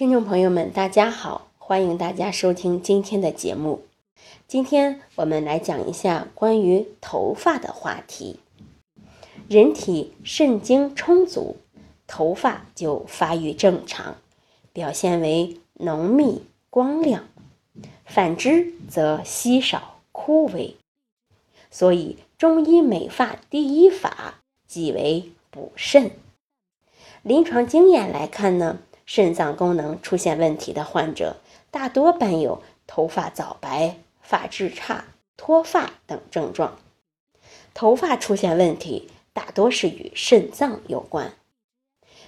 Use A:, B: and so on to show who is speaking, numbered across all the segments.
A: 听众朋友们，大家好，欢迎大家收听今天的节目。今天我们来讲一下关于头发的话题。人体肾精充足，头发就发育正常，表现为浓密光亮；反之则稀少枯萎。所以，中医美发第一法即为补肾。临床经验来看呢？肾脏功能出现问题的患者，大多伴有头发早白、发质差、脱发等症状。头发出现问题，大多是与肾脏有关。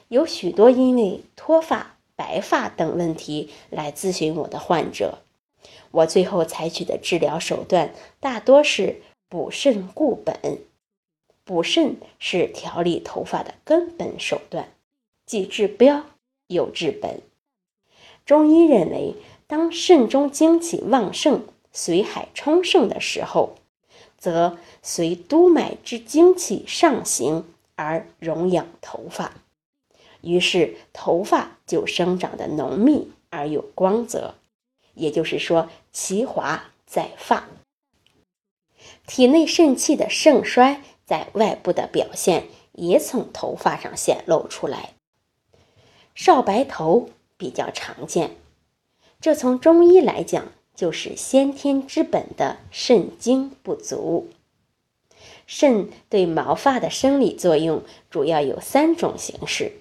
A: 有许多因为脱发、白发等问题来咨询我的患者，我最后采取的治疗手段大多是补肾固本。补肾是调理头发的根本手段，既治标。有治本。中医认为，当肾中精气旺盛、髓海充盛的时候，则随督脉之精气上行而荣养头发，于是头发就生长的浓密而有光泽。也就是说，其华在发。体内肾气的盛衰，在外部的表现也从头发上显露出来。少白头比较常见，这从中医来讲就是先天之本的肾精不足。肾对毛发的生理作用主要有三种形式：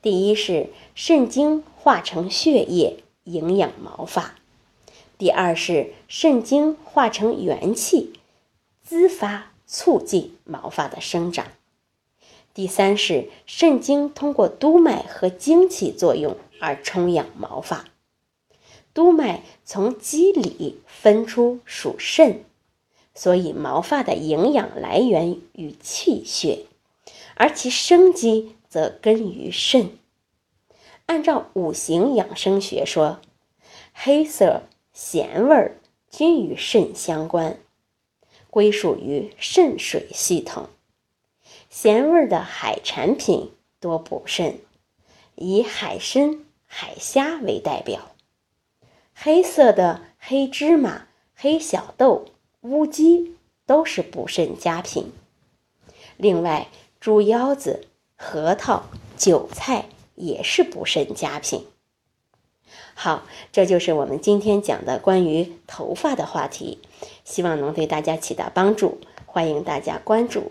A: 第一是肾精化成血液营养毛发；第二是肾精化成元气滋发促进毛发的生长。第三是肾经通过督脉和精气作用而充养毛发，督脉从肌里分出属肾，所以毛发的营养来源于气血，而其生机则根于肾。按照五行养生学说，黑色、咸味均与肾相关，归属于肾水系统。咸味的海产品多补肾，以海参、海虾为代表；黑色的黑芝麻、黑小豆、乌鸡都是补肾佳品。另外，猪腰子、核桃、韭菜也是补肾佳品。好，这就是我们今天讲的关于头发的话题，希望能对大家起到帮助。欢迎大家关注。